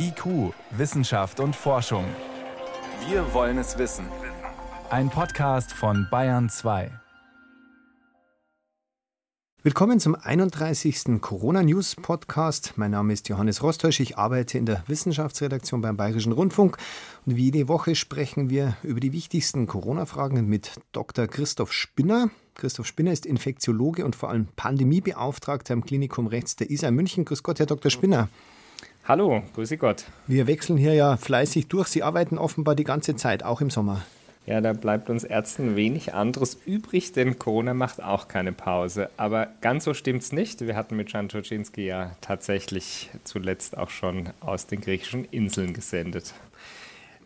IQ, Wissenschaft und Forschung. Wir wollen es wissen. Ein Podcast von Bayern 2. Willkommen zum 31. Corona News Podcast. Mein Name ist Johannes Rostäusch. Ich arbeite in der Wissenschaftsredaktion beim Bayerischen Rundfunk. Und wie jede Woche sprechen wir über die wichtigsten Corona-Fragen mit Dr. Christoph Spinner. Christoph Spinner ist Infektiologe und vor allem Pandemiebeauftragter am Klinikum Rechts der ISA in München. Grüß Gott, Herr Dr. Spinner. Hallo, grüße Gott. Wir wechseln hier ja fleißig durch. Sie arbeiten offenbar die ganze Zeit, auch im Sommer. Ja, da bleibt uns Ärzten wenig anderes übrig, denn Corona macht auch keine Pause. Aber ganz so stimmt's nicht. Wir hatten mit Jan Toczynski ja tatsächlich zuletzt auch schon aus den griechischen Inseln gesendet.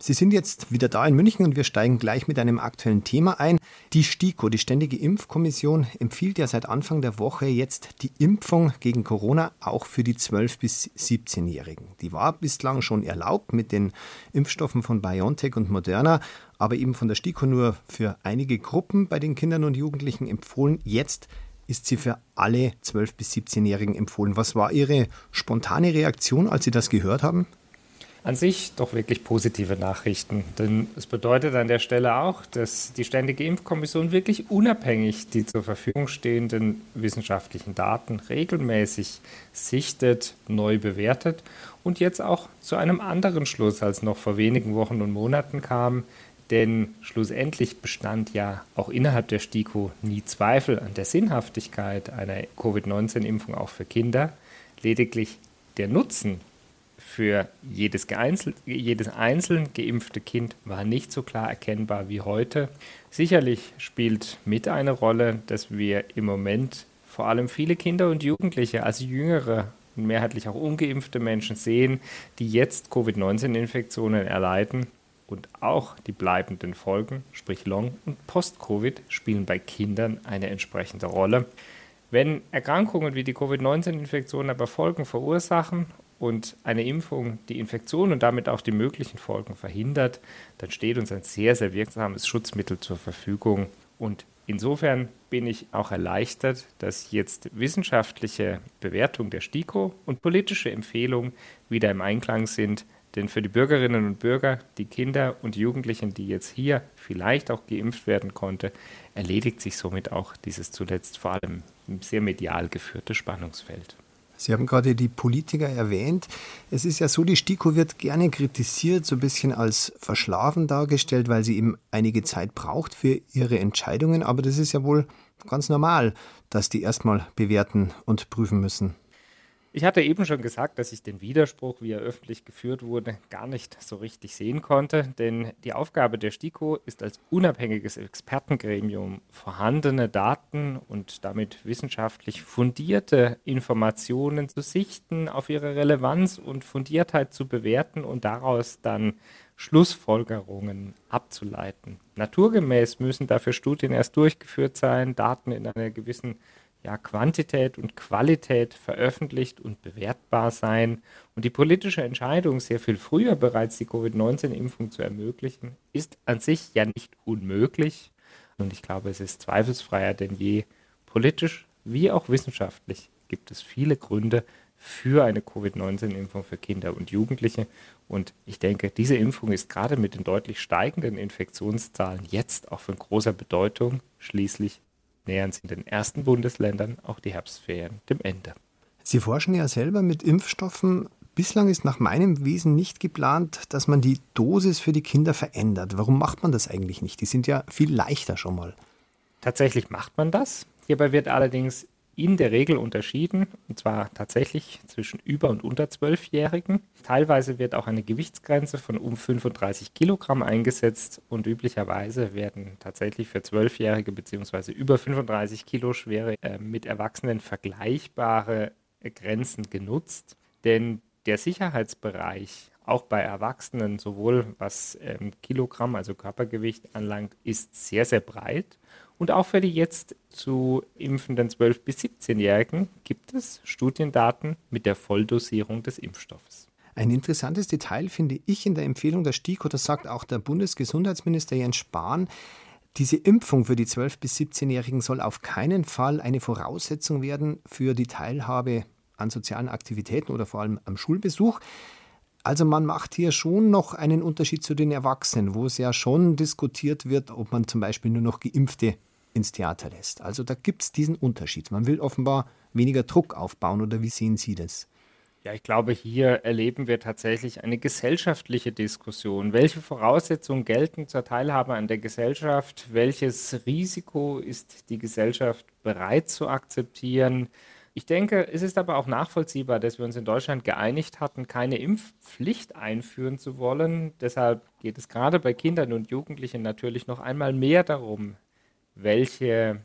Sie sind jetzt wieder da in München und wir steigen gleich mit einem aktuellen Thema ein. Die STIKO, die Ständige Impfkommission, empfiehlt ja seit Anfang der Woche jetzt die Impfung gegen Corona auch für die 12- bis 17-Jährigen. Die war bislang schon erlaubt mit den Impfstoffen von BioNTech und Moderna, aber eben von der STIKO nur für einige Gruppen bei den Kindern und Jugendlichen empfohlen. Jetzt ist sie für alle 12- bis 17-Jährigen empfohlen. Was war Ihre spontane Reaktion, als Sie das gehört haben? An sich doch wirklich positive Nachrichten, denn es bedeutet an der Stelle auch, dass die Ständige Impfkommission wirklich unabhängig die zur Verfügung stehenden wissenschaftlichen Daten regelmäßig sichtet, neu bewertet und jetzt auch zu einem anderen Schluss als noch vor wenigen Wochen und Monaten kam, denn schlussendlich bestand ja auch innerhalb der STIKO nie Zweifel an der Sinnhaftigkeit einer Covid-19-Impfung auch für Kinder. Lediglich der Nutzen für jedes, jedes einzeln geimpfte Kind war nicht so klar erkennbar wie heute. Sicherlich spielt mit eine Rolle, dass wir im Moment vor allem viele Kinder und Jugendliche, also jüngere und mehrheitlich auch ungeimpfte Menschen sehen, die jetzt Covid-19-Infektionen erleiden. Und auch die bleibenden Folgen, sprich Long- und Post-Covid, spielen bei Kindern eine entsprechende Rolle. Wenn Erkrankungen wie die Covid-19-Infektion aber Folgen verursachen und eine Impfung die Infektion und damit auch die möglichen Folgen verhindert, dann steht uns ein sehr, sehr wirksames Schutzmittel zur Verfügung. Und insofern bin ich auch erleichtert, dass jetzt wissenschaftliche Bewertung der STIKO und politische Empfehlungen wieder im Einklang sind. Denn für die Bürgerinnen und Bürger, die Kinder und Jugendlichen, die jetzt hier vielleicht auch geimpft werden konnte, erledigt sich somit auch dieses zuletzt vor allem sehr medial geführte Spannungsfeld. Sie haben gerade die Politiker erwähnt. Es ist ja so, die STIKO wird gerne kritisiert, so ein bisschen als verschlafen dargestellt, weil sie eben einige Zeit braucht für ihre Entscheidungen. Aber das ist ja wohl ganz normal, dass die erstmal bewerten und prüfen müssen. Ich hatte eben schon gesagt, dass ich den Widerspruch, wie er öffentlich geführt wurde, gar nicht so richtig sehen konnte, denn die Aufgabe der STIKO ist als unabhängiges Expertengremium vorhandene Daten und damit wissenschaftlich fundierte Informationen zu sichten, auf ihre Relevanz und Fundiertheit zu bewerten und daraus dann Schlussfolgerungen abzuleiten. Naturgemäß müssen dafür Studien erst durchgeführt sein, Daten in einer gewissen ja, Quantität und Qualität veröffentlicht und bewertbar sein. Und die politische Entscheidung, sehr viel früher bereits die Covid-19-Impfung zu ermöglichen, ist an sich ja nicht unmöglich. Und ich glaube, es ist zweifelsfreier denn je, politisch wie auch wissenschaftlich gibt es viele Gründe für eine Covid-19-Impfung für Kinder und Jugendliche. Und ich denke, diese Impfung ist gerade mit den deutlich steigenden Infektionszahlen jetzt auch von großer Bedeutung. Schließlich nähern sich in den ersten Bundesländern auch die Herbstferien dem Ende. Sie forschen ja selber mit Impfstoffen. Bislang ist nach meinem Wesen nicht geplant, dass man die Dosis für die Kinder verändert. Warum macht man das eigentlich nicht? Die sind ja viel leichter schon mal. Tatsächlich macht man das. Hierbei wird allerdings in der Regel unterschieden, und zwar tatsächlich zwischen über- und unter Zwölfjährigen. Teilweise wird auch eine Gewichtsgrenze von um 35 Kilogramm eingesetzt und üblicherweise werden tatsächlich für Zwölfjährige bzw. über 35 Kilo schwere äh, mit Erwachsenen vergleichbare Grenzen genutzt. Denn der Sicherheitsbereich auch bei Erwachsenen, sowohl was ähm, Kilogramm, also Körpergewicht anlangt, ist sehr, sehr breit. Und auch für die jetzt zu impfenden 12- bis 17-Jährigen gibt es Studiendaten mit der Volldosierung des Impfstoffes. Ein interessantes Detail finde ich in der Empfehlung der STIKO, das sagt auch der Bundesgesundheitsminister Jens Spahn. Diese Impfung für die 12- bis 17-Jährigen soll auf keinen Fall eine Voraussetzung werden für die Teilhabe an sozialen Aktivitäten oder vor allem am Schulbesuch. Also man macht hier schon noch einen Unterschied zu den Erwachsenen, wo es ja schon diskutiert wird, ob man zum Beispiel nur noch Geimpfte ins Theater lässt. Also da gibt es diesen Unterschied. Man will offenbar weniger Druck aufbauen oder wie sehen Sie das? Ja, ich glaube, hier erleben wir tatsächlich eine gesellschaftliche Diskussion. Welche Voraussetzungen gelten zur Teilhabe an der Gesellschaft? Welches Risiko ist die Gesellschaft bereit zu akzeptieren? Ich denke, es ist aber auch nachvollziehbar, dass wir uns in Deutschland geeinigt hatten, keine Impfpflicht einführen zu wollen. Deshalb geht es gerade bei Kindern und Jugendlichen natürlich noch einmal mehr darum, welche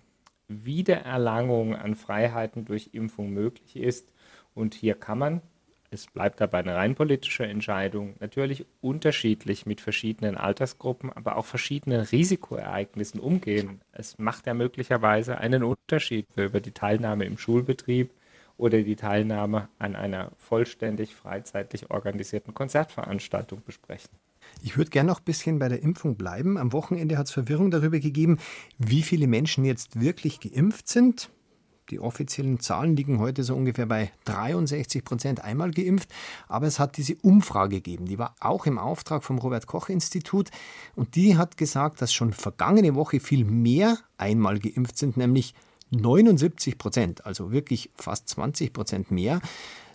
Wiedererlangung an Freiheiten durch Impfung möglich ist. Und hier kann man, es bleibt dabei eine rein politische Entscheidung, natürlich unterschiedlich mit verschiedenen Altersgruppen, aber auch verschiedenen Risikoereignissen umgehen. Es macht ja möglicherweise einen Unterschied über die Teilnahme im Schulbetrieb oder die Teilnahme an einer vollständig freizeitlich organisierten Konzertveranstaltung besprechen. Ich würde gerne noch ein bisschen bei der Impfung bleiben. Am Wochenende hat es Verwirrung darüber gegeben, wie viele Menschen jetzt wirklich geimpft sind. Die offiziellen Zahlen liegen heute so ungefähr bei 63 Prozent einmal geimpft. Aber es hat diese Umfrage gegeben. Die war auch im Auftrag vom Robert Koch Institut. Und die hat gesagt, dass schon vergangene Woche viel mehr einmal geimpft sind, nämlich 79 Prozent. Also wirklich fast 20 Prozent mehr.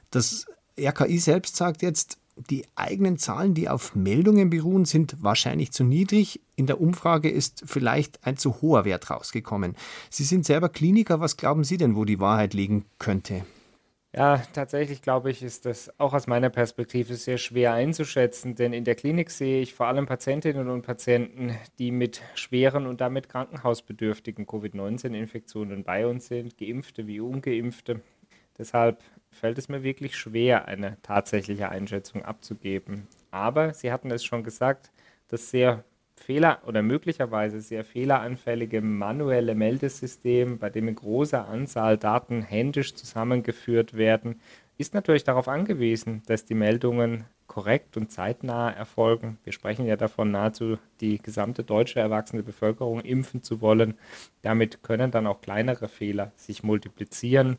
Das RKI selbst sagt jetzt, die eigenen Zahlen, die auf Meldungen beruhen, sind wahrscheinlich zu niedrig. In der Umfrage ist vielleicht ein zu hoher Wert rausgekommen. Sie sind selber Kliniker. Was glauben Sie denn, wo die Wahrheit liegen könnte? Ja, tatsächlich glaube ich, ist das auch aus meiner Perspektive sehr schwer einzuschätzen, denn in der Klinik sehe ich vor allem Patientinnen und Patienten, die mit schweren und damit krankenhausbedürftigen Covid-19-Infektionen bei uns sind, geimpfte wie ungeimpfte. Deshalb fällt es mir wirklich schwer, eine tatsächliche Einschätzung abzugeben. Aber Sie hatten es schon gesagt, das sehr fehler- oder möglicherweise sehr fehleranfällige manuelle Meldesystem, bei dem in großer Anzahl Daten händisch zusammengeführt werden, ist natürlich darauf angewiesen, dass die Meldungen korrekt und zeitnah erfolgen. Wir sprechen ja davon, nahezu die gesamte deutsche erwachsene Bevölkerung impfen zu wollen. Damit können dann auch kleinere Fehler sich multiplizieren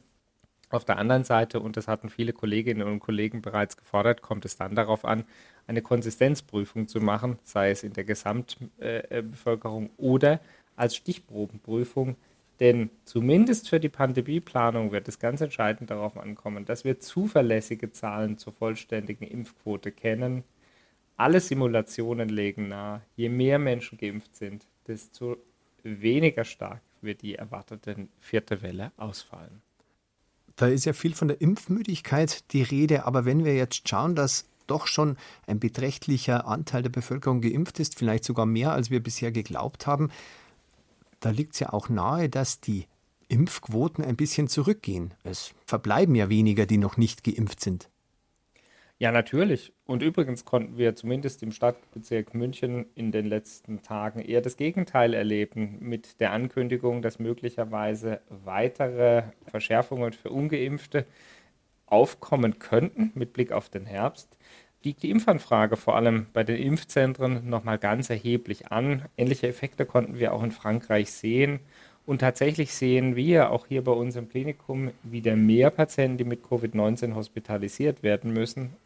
auf der anderen Seite, und das hatten viele Kolleginnen und Kollegen bereits gefordert, kommt es dann darauf an, eine Konsistenzprüfung zu machen, sei es in der Gesamtbevölkerung oder als Stichprobenprüfung. Denn zumindest für die Pandemieplanung wird es ganz entscheidend darauf ankommen, dass wir zuverlässige Zahlen zur vollständigen Impfquote kennen. Alle Simulationen legen nahe, je mehr Menschen geimpft sind, desto weniger stark wird die erwartete vierte Welle ausfallen. Da ist ja viel von der Impfmüdigkeit die Rede, aber wenn wir jetzt schauen, dass doch schon ein beträchtlicher Anteil der Bevölkerung geimpft ist, vielleicht sogar mehr, als wir bisher geglaubt haben, da liegt es ja auch nahe, dass die Impfquoten ein bisschen zurückgehen. Es verbleiben ja weniger, die noch nicht geimpft sind. Ja, natürlich. Und übrigens konnten wir zumindest im Stadtbezirk München in den letzten Tagen eher das Gegenteil erleben, mit der Ankündigung, dass möglicherweise weitere Verschärfungen für ungeimpfte aufkommen könnten mit Blick auf den Herbst. Liegt die Impfanfrage vor allem bei den Impfzentren nochmal ganz erheblich an. Ähnliche Effekte konnten wir auch in Frankreich sehen. Und tatsächlich sehen wir auch hier bei uns im Klinikum wieder mehr Patienten, die mit Covid-19 hospitalisiert werden müssen.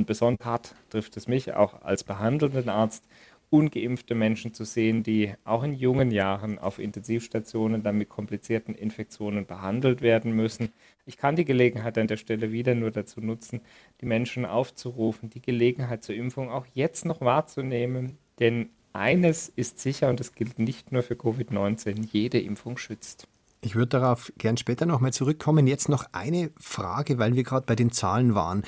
Und besonders hart trifft es mich auch als behandelnden Arzt, ungeimpfte Menschen zu sehen, die auch in jungen Jahren auf Intensivstationen dann mit komplizierten Infektionen behandelt werden müssen. Ich kann die Gelegenheit an der Stelle wieder nur dazu nutzen, die Menschen aufzurufen, die Gelegenheit zur Impfung auch jetzt noch wahrzunehmen, denn eines ist sicher und das gilt nicht nur für Covid-19, jede Impfung schützt. Ich würde darauf gern später nochmal zurückkommen. Jetzt noch eine Frage, weil wir gerade bei den Zahlen waren.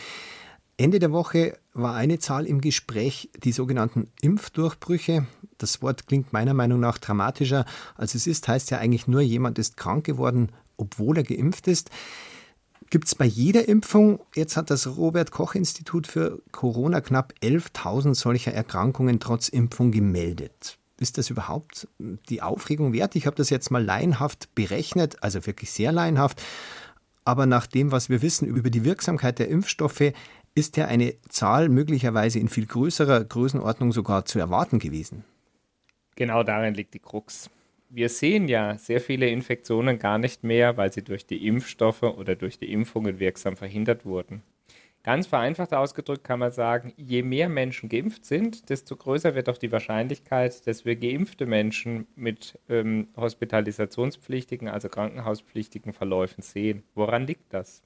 Ende der Woche war eine Zahl im Gespräch, die sogenannten Impfdurchbrüche. Das Wort klingt meiner Meinung nach dramatischer, als es ist, heißt ja eigentlich nur, jemand ist krank geworden, obwohl er geimpft ist. Gibt es bei jeder Impfung, jetzt hat das Robert Koch Institut für Corona knapp 11.000 solcher Erkrankungen trotz Impfung gemeldet. Ist das überhaupt die Aufregung wert? Ich habe das jetzt mal laienhaft berechnet, also wirklich sehr laienhaft. Aber nach dem, was wir wissen über die Wirksamkeit der Impfstoffe, ist ja eine Zahl möglicherweise in viel größerer Größenordnung sogar zu erwarten gewesen. Genau darin liegt die Krux. Wir sehen ja sehr viele Infektionen gar nicht mehr, weil sie durch die Impfstoffe oder durch die Impfungen wirksam verhindert wurden. Ganz vereinfacht ausgedrückt kann man sagen, je mehr Menschen geimpft sind, desto größer wird auch die Wahrscheinlichkeit, dass wir geimpfte Menschen mit ähm, hospitalisationspflichtigen, also krankenhauspflichtigen Verläufen sehen. Woran liegt das?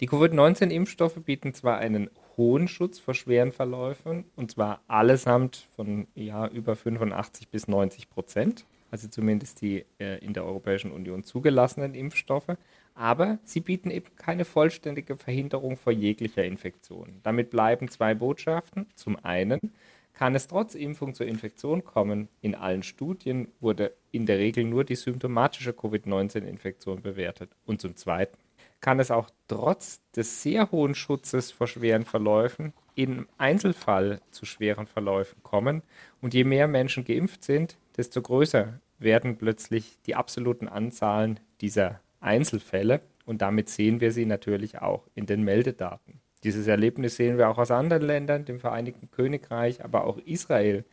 Die Covid-19-Impfstoffe bieten zwar einen hohen Schutz vor schweren Verläufen, und zwar allesamt von ja, über 85 bis 90 Prozent, also zumindest die äh, in der Europäischen Union zugelassenen Impfstoffe, aber sie bieten eben keine vollständige Verhinderung vor jeglicher Infektion. Damit bleiben zwei Botschaften. Zum einen kann es trotz Impfung zur Infektion kommen. In allen Studien wurde in der Regel nur die symptomatische Covid-19-Infektion bewertet. Und zum Zweiten kann es auch trotz des sehr hohen Schutzes vor schweren Verläufen im Einzelfall zu schweren Verläufen kommen. Und je mehr Menschen geimpft sind, desto größer werden plötzlich die absoluten Anzahlen dieser Einzelfälle und damit sehen wir sie natürlich auch in den Meldedaten. Dieses Erlebnis sehen wir auch aus anderen Ländern, dem Vereinigten Königreich, aber auch Israel.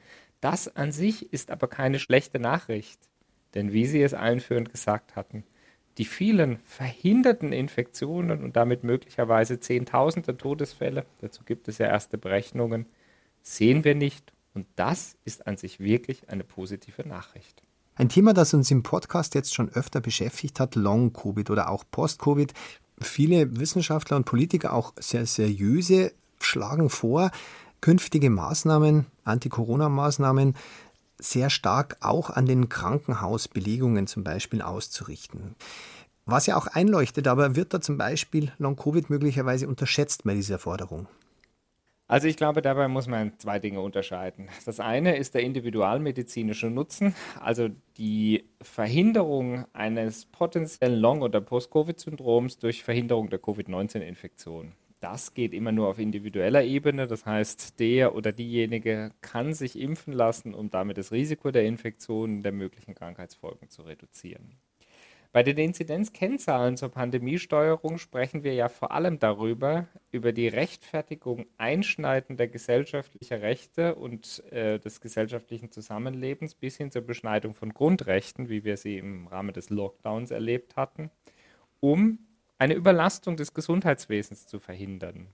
Das an sich ist aber keine schlechte Nachricht, denn wie Sie es einführend gesagt hatten, die vielen verhinderten Infektionen und damit möglicherweise Zehntausende Todesfälle, dazu gibt es ja erste Berechnungen, sehen wir nicht und das ist an sich wirklich eine positive Nachricht. Ein Thema, das uns im Podcast jetzt schon öfter beschäftigt hat, Long-Covid oder auch Post-Covid. Viele Wissenschaftler und Politiker, auch sehr seriöse, schlagen vor, künftige Maßnahmen, Anti-Corona-Maßnahmen, sehr stark auch an den Krankenhausbelegungen zum Beispiel auszurichten. Was ja auch einleuchtet, aber wird da zum Beispiel Long-Covid möglicherweise unterschätzt bei dieser Forderung? Also ich glaube, dabei muss man zwei Dinge unterscheiden. Das eine ist der individualmedizinische Nutzen, also die Verhinderung eines potenziellen Long- oder Post-Covid-Syndroms durch Verhinderung der Covid-19-Infektion. Das geht immer nur auf individueller Ebene, das heißt, der oder diejenige kann sich impfen lassen, um damit das Risiko der Infektion der möglichen Krankheitsfolgen zu reduzieren. Bei den Inzidenzkennzahlen zur Pandemiesteuerung sprechen wir ja vor allem darüber, über die Rechtfertigung einschneidender gesellschaftlicher Rechte und äh, des gesellschaftlichen Zusammenlebens bis hin zur Beschneidung von Grundrechten, wie wir sie im Rahmen des Lockdowns erlebt hatten, um eine Überlastung des Gesundheitswesens zu verhindern.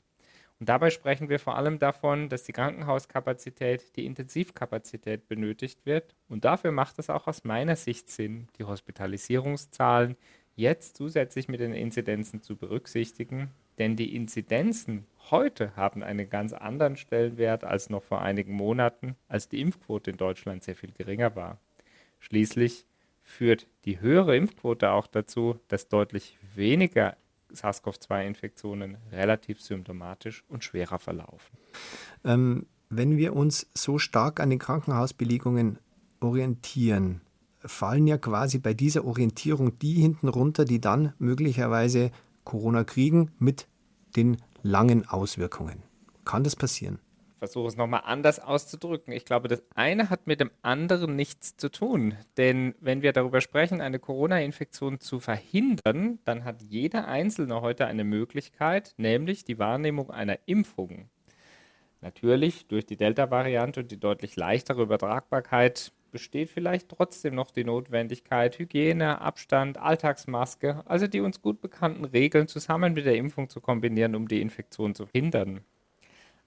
Und dabei sprechen wir vor allem davon, dass die Krankenhauskapazität, die Intensivkapazität benötigt wird. Und dafür macht es auch aus meiner Sicht Sinn, die Hospitalisierungszahlen jetzt zusätzlich mit den Inzidenzen zu berücksichtigen. Denn die Inzidenzen heute haben einen ganz anderen Stellenwert als noch vor einigen Monaten, als die Impfquote in Deutschland sehr viel geringer war. Schließlich führt die höhere Impfquote auch dazu, dass deutlich weniger SARS-CoV-2-Infektionen relativ symptomatisch und schwerer verlaufen. Ähm, wenn wir uns so stark an den Krankenhausbelegungen orientieren, fallen ja quasi bei dieser Orientierung die hinten runter, die dann möglicherweise Corona kriegen mit den langen Auswirkungen. Kann das passieren? Versuche es nochmal anders auszudrücken. Ich glaube, das eine hat mit dem anderen nichts zu tun. Denn wenn wir darüber sprechen, eine Corona-Infektion zu verhindern, dann hat jeder Einzelne heute eine Möglichkeit, nämlich die Wahrnehmung einer Impfung. Natürlich durch die Delta-Variante und die deutlich leichtere Übertragbarkeit besteht vielleicht trotzdem noch die Notwendigkeit, Hygiene, Abstand, Alltagsmaske, also die uns gut bekannten Regeln zusammen mit der Impfung zu kombinieren, um die Infektion zu verhindern.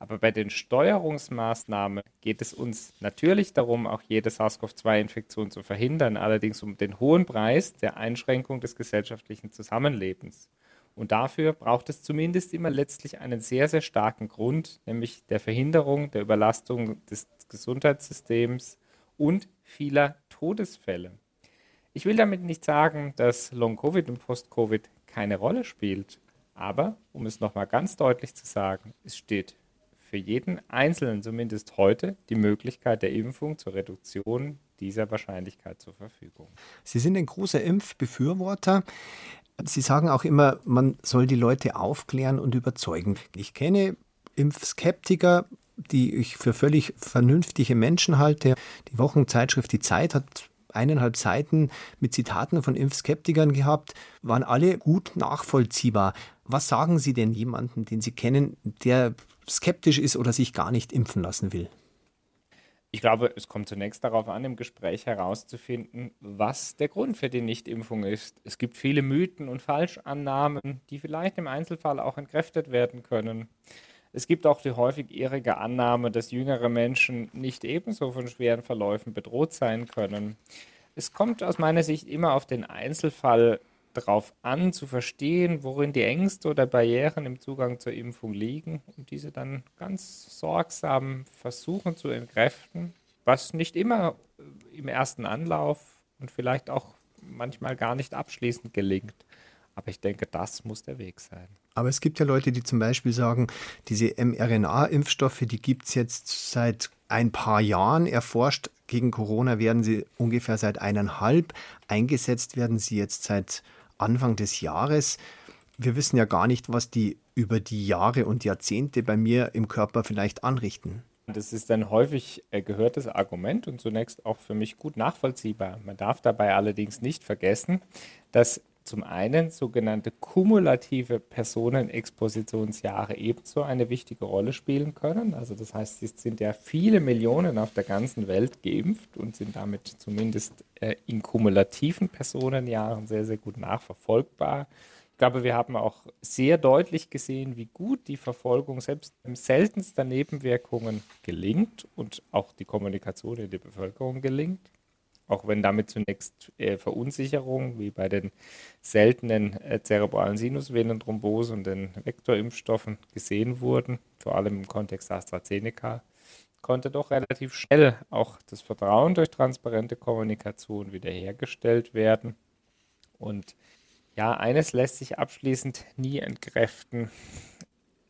Aber bei den Steuerungsmaßnahmen geht es uns natürlich darum, auch jede SARS-CoV-2-Infektion zu verhindern, allerdings um den hohen Preis der Einschränkung des gesellschaftlichen Zusammenlebens. Und dafür braucht es zumindest immer letztlich einen sehr, sehr starken Grund, nämlich der Verhinderung der Überlastung des Gesundheitssystems und vieler Todesfälle. Ich will damit nicht sagen, dass Long-Covid und Post-Covid keine Rolle spielt, aber um es nochmal ganz deutlich zu sagen, es steht für jeden Einzelnen zumindest heute die Möglichkeit der Impfung zur Reduktion dieser Wahrscheinlichkeit zur Verfügung. Sie sind ein großer Impfbefürworter. Sie sagen auch immer, man soll die Leute aufklären und überzeugen. Ich kenne Impfskeptiker, die ich für völlig vernünftige Menschen halte. Die Wochenzeitschrift Die Zeit hat eineinhalb Seiten mit Zitaten von Impfskeptikern gehabt, waren alle gut nachvollziehbar. Was sagen Sie denn jemandem, den Sie kennen, der skeptisch ist oder sich gar nicht impfen lassen will? Ich glaube, es kommt zunächst darauf an, im Gespräch herauszufinden, was der Grund für die Nichtimpfung ist. Es gibt viele Mythen und Falschannahmen, die vielleicht im Einzelfall auch entkräftet werden können. Es gibt auch die häufig irrige Annahme, dass jüngere Menschen nicht ebenso von schweren Verläufen bedroht sein können. Es kommt aus meiner Sicht immer auf den Einzelfall darauf an, zu verstehen, worin die Ängste oder Barrieren im Zugang zur Impfung liegen und diese dann ganz sorgsam versuchen zu entkräften, was nicht immer äh, im ersten Anlauf und vielleicht auch manchmal gar nicht abschließend gelingt. Aber ich denke, das muss der Weg sein. Aber es gibt ja Leute, die zum Beispiel sagen, diese mRNA-Impfstoffe, die gibt es jetzt seit ein paar Jahren erforscht. Gegen Corona werden sie ungefähr seit eineinhalb. Eingesetzt werden sie jetzt seit Anfang des Jahres. Wir wissen ja gar nicht, was die über die Jahre und Jahrzehnte bei mir im Körper vielleicht anrichten. Das ist ein häufig äh, gehörtes Argument und zunächst auch für mich gut nachvollziehbar. Man darf dabei allerdings nicht vergessen, dass zum einen sogenannte kumulative Personenexpositionsjahre ebenso eine wichtige Rolle spielen können. Also das heißt, es sind ja viele Millionen auf der ganzen Welt geimpft und sind damit zumindest äh, in kumulativen Personenjahren sehr, sehr gut nachverfolgbar. Ich glaube, wir haben auch sehr deutlich gesehen, wie gut die Verfolgung selbst seltenster Nebenwirkungen gelingt und auch die Kommunikation in der Bevölkerung gelingt auch wenn damit zunächst äh, Verunsicherung, wie bei den seltenen äh, zerebralen Sinusvenenthrombosen und den Vektorimpfstoffen gesehen wurden, vor allem im Kontext AstraZeneca, konnte doch relativ schnell auch das Vertrauen durch transparente Kommunikation wiederhergestellt werden. Und ja, eines lässt sich abschließend nie entkräften.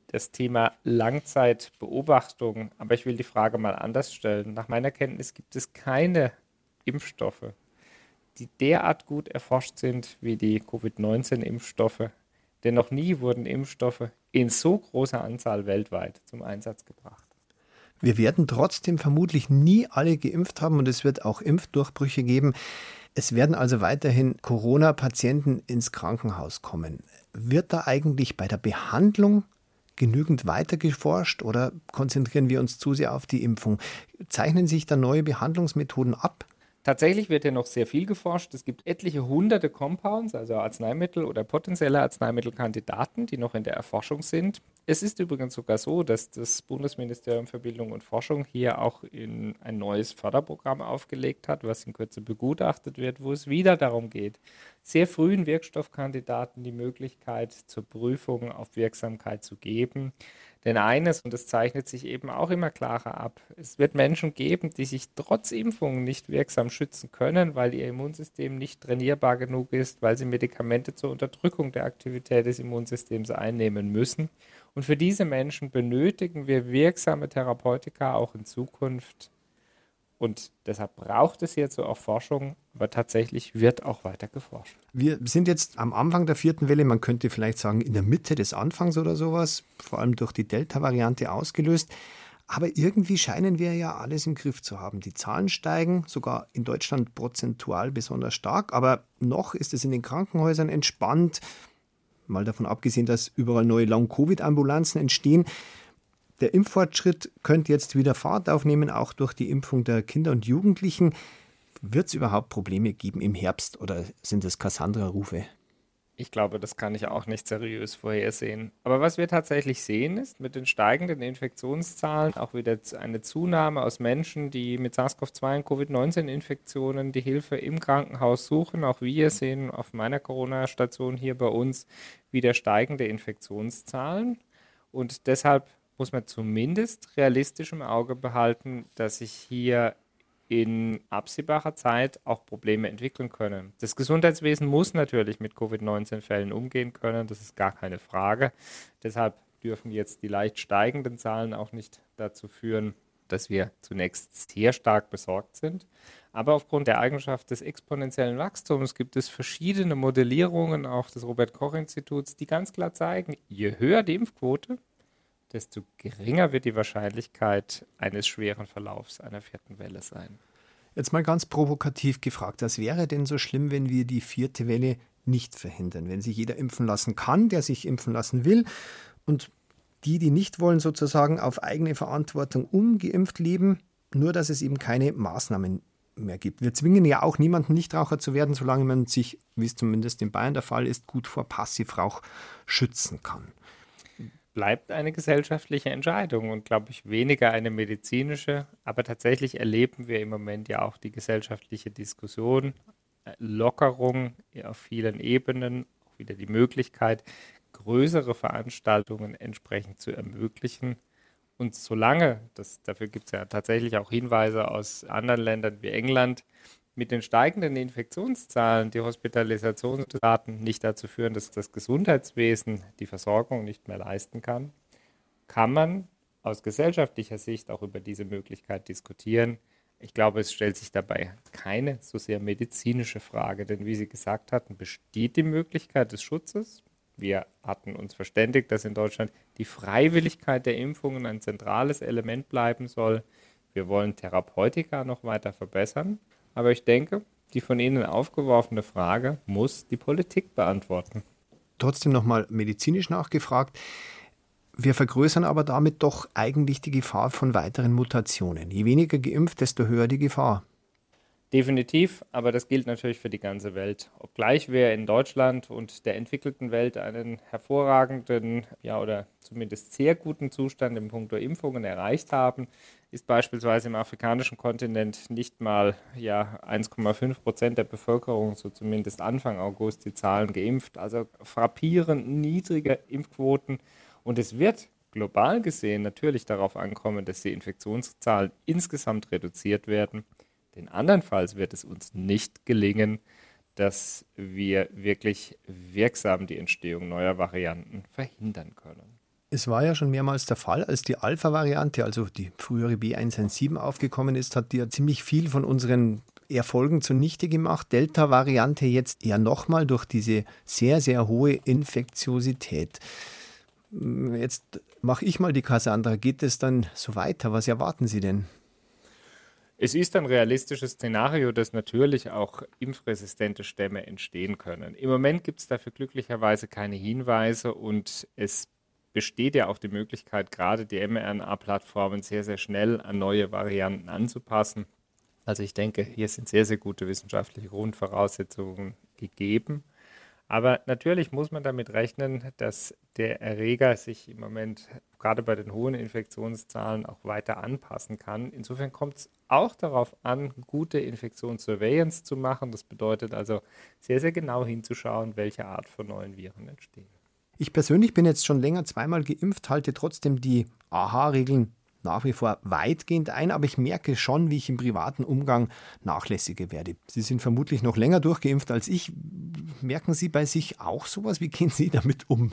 Das Thema Langzeitbeobachtung. Aber ich will die Frage mal anders stellen. Nach meiner Kenntnis gibt es keine Impfstoffe, die derart gut erforscht sind wie die Covid-19-Impfstoffe. Denn noch nie wurden Impfstoffe in so großer Anzahl weltweit zum Einsatz gebracht. Wir werden trotzdem vermutlich nie alle geimpft haben und es wird auch Impfdurchbrüche geben. Es werden also weiterhin Corona-Patienten ins Krankenhaus kommen. Wird da eigentlich bei der Behandlung genügend weiter geforscht oder konzentrieren wir uns zu sehr auf die Impfung? Zeichnen sich da neue Behandlungsmethoden ab? Tatsächlich wird ja noch sehr viel geforscht. Es gibt etliche hunderte Compounds, also Arzneimittel oder potenzielle Arzneimittelkandidaten, die noch in der Erforschung sind. Es ist übrigens sogar so, dass das Bundesministerium für Bildung und Forschung hier auch in ein neues Förderprogramm aufgelegt hat, was in Kürze begutachtet wird, wo es wieder darum geht, sehr frühen Wirkstoffkandidaten die Möglichkeit zur Prüfung auf Wirksamkeit zu geben. Denn eines, und das zeichnet sich eben auch immer klarer ab, es wird Menschen geben, die sich trotz Impfungen nicht wirksam schützen können, weil ihr Immunsystem nicht trainierbar genug ist, weil sie Medikamente zur Unterdrückung der Aktivität des Immunsystems einnehmen müssen. Und für diese Menschen benötigen wir wirksame Therapeutika auch in Zukunft. Und deshalb braucht es hierzu auch Forschung, aber tatsächlich wird auch weiter geforscht. Wir sind jetzt am Anfang der vierten Welle, man könnte vielleicht sagen in der Mitte des Anfangs oder sowas, vor allem durch die Delta-Variante ausgelöst. Aber irgendwie scheinen wir ja alles im Griff zu haben. Die Zahlen steigen, sogar in Deutschland prozentual besonders stark, aber noch ist es in den Krankenhäusern entspannt. Mal davon abgesehen, dass überall neue Long-Covid-Ambulanzen entstehen. Der Impffortschritt könnte jetzt wieder Fahrt aufnehmen, auch durch die Impfung der Kinder und Jugendlichen. Wird es überhaupt Probleme geben im Herbst oder sind es Cassandra-Rufe? Ich glaube, das kann ich auch nicht seriös vorhersehen. Aber was wir tatsächlich sehen, ist mit den steigenden Infektionszahlen auch wieder eine Zunahme aus Menschen, die mit SARS-CoV-2 und Covid-19-Infektionen die Hilfe im Krankenhaus suchen. Auch wir sehen auf meiner Corona-Station hier bei uns wieder steigende Infektionszahlen. Und deshalb muss man zumindest realistisch im Auge behalten, dass sich hier in absehbarer Zeit auch Probleme entwickeln können. Das Gesundheitswesen muss natürlich mit Covid-19-Fällen umgehen können, das ist gar keine Frage. Deshalb dürfen jetzt die leicht steigenden Zahlen auch nicht dazu führen, dass wir zunächst sehr stark besorgt sind. Aber aufgrund der Eigenschaft des exponentiellen Wachstums gibt es verschiedene Modellierungen auch des Robert Koch Instituts, die ganz klar zeigen, je höher die Impfquote, desto geringer wird die Wahrscheinlichkeit eines schweren Verlaufs einer vierten Welle sein. Jetzt mal ganz provokativ gefragt, was wäre denn so schlimm, wenn wir die vierte Welle nicht verhindern, wenn sich jeder impfen lassen kann, der sich impfen lassen will und die, die nicht wollen, sozusagen auf eigene Verantwortung ungeimpft leben, nur dass es eben keine Maßnahmen mehr gibt. Wir zwingen ja auch niemanden, Nichtraucher zu werden, solange man sich, wie es zumindest in Bayern der Fall ist, gut vor Passivrauch schützen kann. Bleibt eine gesellschaftliche Entscheidung und glaube ich weniger eine medizinische. Aber tatsächlich erleben wir im Moment ja auch die gesellschaftliche Diskussion, äh, Lockerung auf vielen Ebenen, auch wieder die Möglichkeit, größere Veranstaltungen entsprechend zu ermöglichen. Und solange, das, dafür gibt es ja tatsächlich auch Hinweise aus anderen Ländern wie England, mit den steigenden Infektionszahlen die Hospitalisationsraten nicht dazu führen, dass das Gesundheitswesen die Versorgung nicht mehr leisten kann, kann man aus gesellschaftlicher Sicht auch über diese Möglichkeit diskutieren. Ich glaube, es stellt sich dabei keine so sehr medizinische Frage, denn wie Sie gesagt hatten, besteht die Möglichkeit des Schutzes. Wir hatten uns verständigt, dass in Deutschland die Freiwilligkeit der Impfungen ein zentrales Element bleiben soll. Wir wollen Therapeutika noch weiter verbessern. Aber ich denke, die von Ihnen aufgeworfene Frage muss die Politik beantworten. Trotzdem nochmal medizinisch nachgefragt. Wir vergrößern aber damit doch eigentlich die Gefahr von weiteren Mutationen. Je weniger geimpft, desto höher die Gefahr. Definitiv, aber das gilt natürlich für die ganze Welt. Obgleich wir in Deutschland und der entwickelten Welt einen hervorragenden, ja oder zumindest sehr guten Zustand im Punkt Impfungen erreicht haben, ist beispielsweise im afrikanischen Kontinent nicht mal ja, 1,5 Prozent der Bevölkerung, so zumindest Anfang August, die Zahlen geimpft. Also frappierend niedrige Impfquoten. Und es wird global gesehen natürlich darauf ankommen, dass die Infektionszahlen insgesamt reduziert werden. Denn andernfalls wird es uns nicht gelingen, dass wir wirklich wirksam die Entstehung neuer Varianten verhindern können. Es war ja schon mehrmals der Fall, als die Alpha-Variante, also die frühere B117 aufgekommen ist, hat die ja ziemlich viel von unseren Erfolgen zunichte gemacht. Delta-Variante jetzt eher nochmal durch diese sehr, sehr hohe Infektiosität. Jetzt mache ich mal die Cassandra. Geht es dann so weiter? Was erwarten Sie denn? Es ist ein realistisches Szenario, dass natürlich auch impfresistente Stämme entstehen können. Im Moment gibt es dafür glücklicherweise keine Hinweise und es besteht ja auch die Möglichkeit, gerade die mRNA-Plattformen sehr, sehr schnell an neue Varianten anzupassen. Also ich denke, hier sind sehr, sehr gute wissenschaftliche Grundvoraussetzungen gegeben. Aber natürlich muss man damit rechnen, dass der Erreger sich im Moment gerade bei den hohen Infektionszahlen auch weiter anpassen kann. Insofern kommt es auch darauf an, gute Infektionssurveillance zu machen. Das bedeutet also sehr, sehr genau hinzuschauen, welche Art von neuen Viren entstehen. Ich persönlich bin jetzt schon länger zweimal geimpft, halte trotzdem die AHA-Regeln nach wie vor weitgehend ein, aber ich merke schon, wie ich im privaten Umgang nachlässiger werde. Sie sind vermutlich noch länger durchgeimpft als ich. Merken Sie bei sich auch sowas? Wie gehen Sie damit um?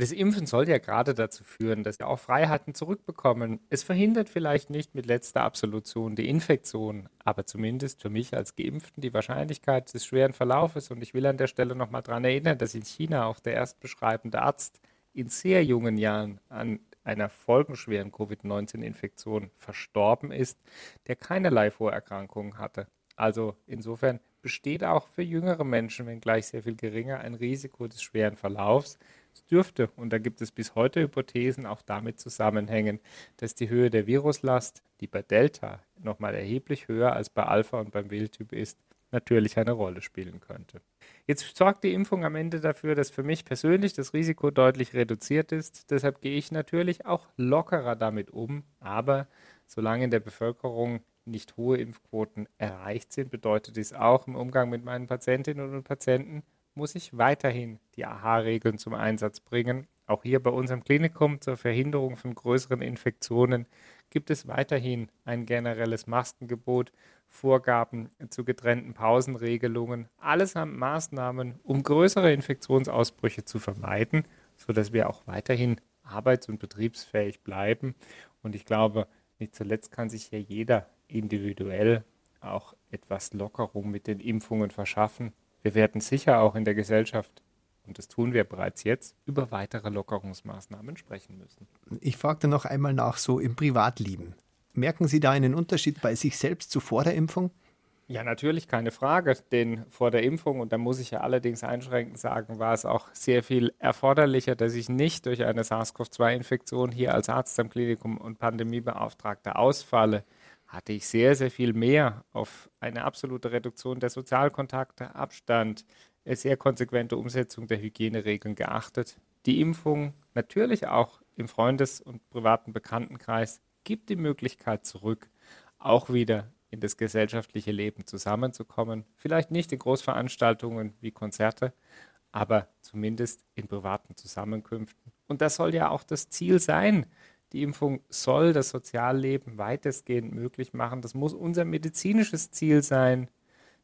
Das Impfen soll ja gerade dazu führen, dass wir auch Freiheiten zurückbekommen. Es verhindert vielleicht nicht mit letzter Absolution die Infektion, aber zumindest für mich als Geimpften die Wahrscheinlichkeit des schweren Verlaufes. Und ich will an der Stelle nochmal daran erinnern, dass in China auch der erstbeschreibende Arzt in sehr jungen Jahren an einer folgenschweren Covid-19-Infektion verstorben ist, der keinerlei Vorerkrankungen hatte. Also insofern besteht auch für jüngere Menschen, wenngleich sehr viel geringer, ein Risiko des schweren Verlaufs. Dürfte, und da gibt es bis heute Hypothesen, auch damit zusammenhängen, dass die Höhe der Viruslast, die bei Delta nochmal erheblich höher als bei Alpha und beim Wildtyp ist, natürlich eine Rolle spielen könnte. Jetzt sorgt die Impfung am Ende dafür, dass für mich persönlich das Risiko deutlich reduziert ist. Deshalb gehe ich natürlich auch lockerer damit um. Aber solange in der Bevölkerung nicht hohe Impfquoten erreicht sind, bedeutet dies auch im Umgang mit meinen Patientinnen und Patienten muss ich weiterhin die AHA-Regeln zum Einsatz bringen. Auch hier bei unserem Klinikum zur Verhinderung von größeren Infektionen gibt es weiterhin ein generelles Maskengebot, Vorgaben zu getrennten Pausenregelungen, allesamt Maßnahmen, um größere Infektionsausbrüche zu vermeiden, sodass wir auch weiterhin arbeits- und betriebsfähig bleiben. Und ich glaube, nicht zuletzt kann sich ja jeder individuell auch etwas Lockerung mit den Impfungen verschaffen. Wir werden sicher auch in der Gesellschaft, und das tun wir bereits jetzt, über weitere Lockerungsmaßnahmen sprechen müssen. Ich fragte noch einmal nach so im Privatleben. Merken Sie da einen Unterschied bei sich selbst zu vor der Impfung? Ja, natürlich, keine Frage. Denn vor der Impfung, und da muss ich ja allerdings einschränkend sagen, war es auch sehr viel erforderlicher, dass ich nicht durch eine SARS-CoV-2-Infektion hier als Arzt am Klinikum und Pandemiebeauftragter ausfalle, hatte ich sehr, sehr viel mehr auf eine absolute Reduktion der Sozialkontakte, Abstand, sehr konsequente Umsetzung der Hygieneregeln geachtet. Die Impfung natürlich auch im Freundes- und privaten Bekanntenkreis gibt die Möglichkeit zurück, auch wieder in das gesellschaftliche Leben zusammenzukommen. Vielleicht nicht in Großveranstaltungen wie Konzerte, aber zumindest in privaten Zusammenkünften. Und das soll ja auch das Ziel sein. Die Impfung soll das Sozialleben weitestgehend möglich machen. Das muss unser medizinisches Ziel sein,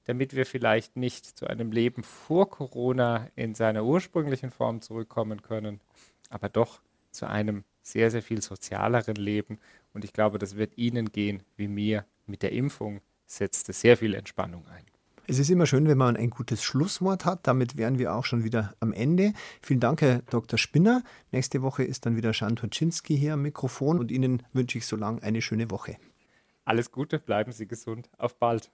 damit wir vielleicht nicht zu einem Leben vor Corona in seiner ursprünglichen Form zurückkommen können, aber doch zu einem sehr, sehr viel sozialeren Leben. Und ich glaube, das wird Ihnen gehen wie mir. Mit der Impfung setzt es sehr viel Entspannung ein. Es ist immer schön, wenn man ein gutes Schlusswort hat. Damit wären wir auch schon wieder am Ende. Vielen Dank, Herr Dr. Spinner. Nächste Woche ist dann wieder Jan hier am Mikrofon und Ihnen wünsche ich so lange eine schöne Woche. Alles Gute, bleiben Sie gesund. Auf bald.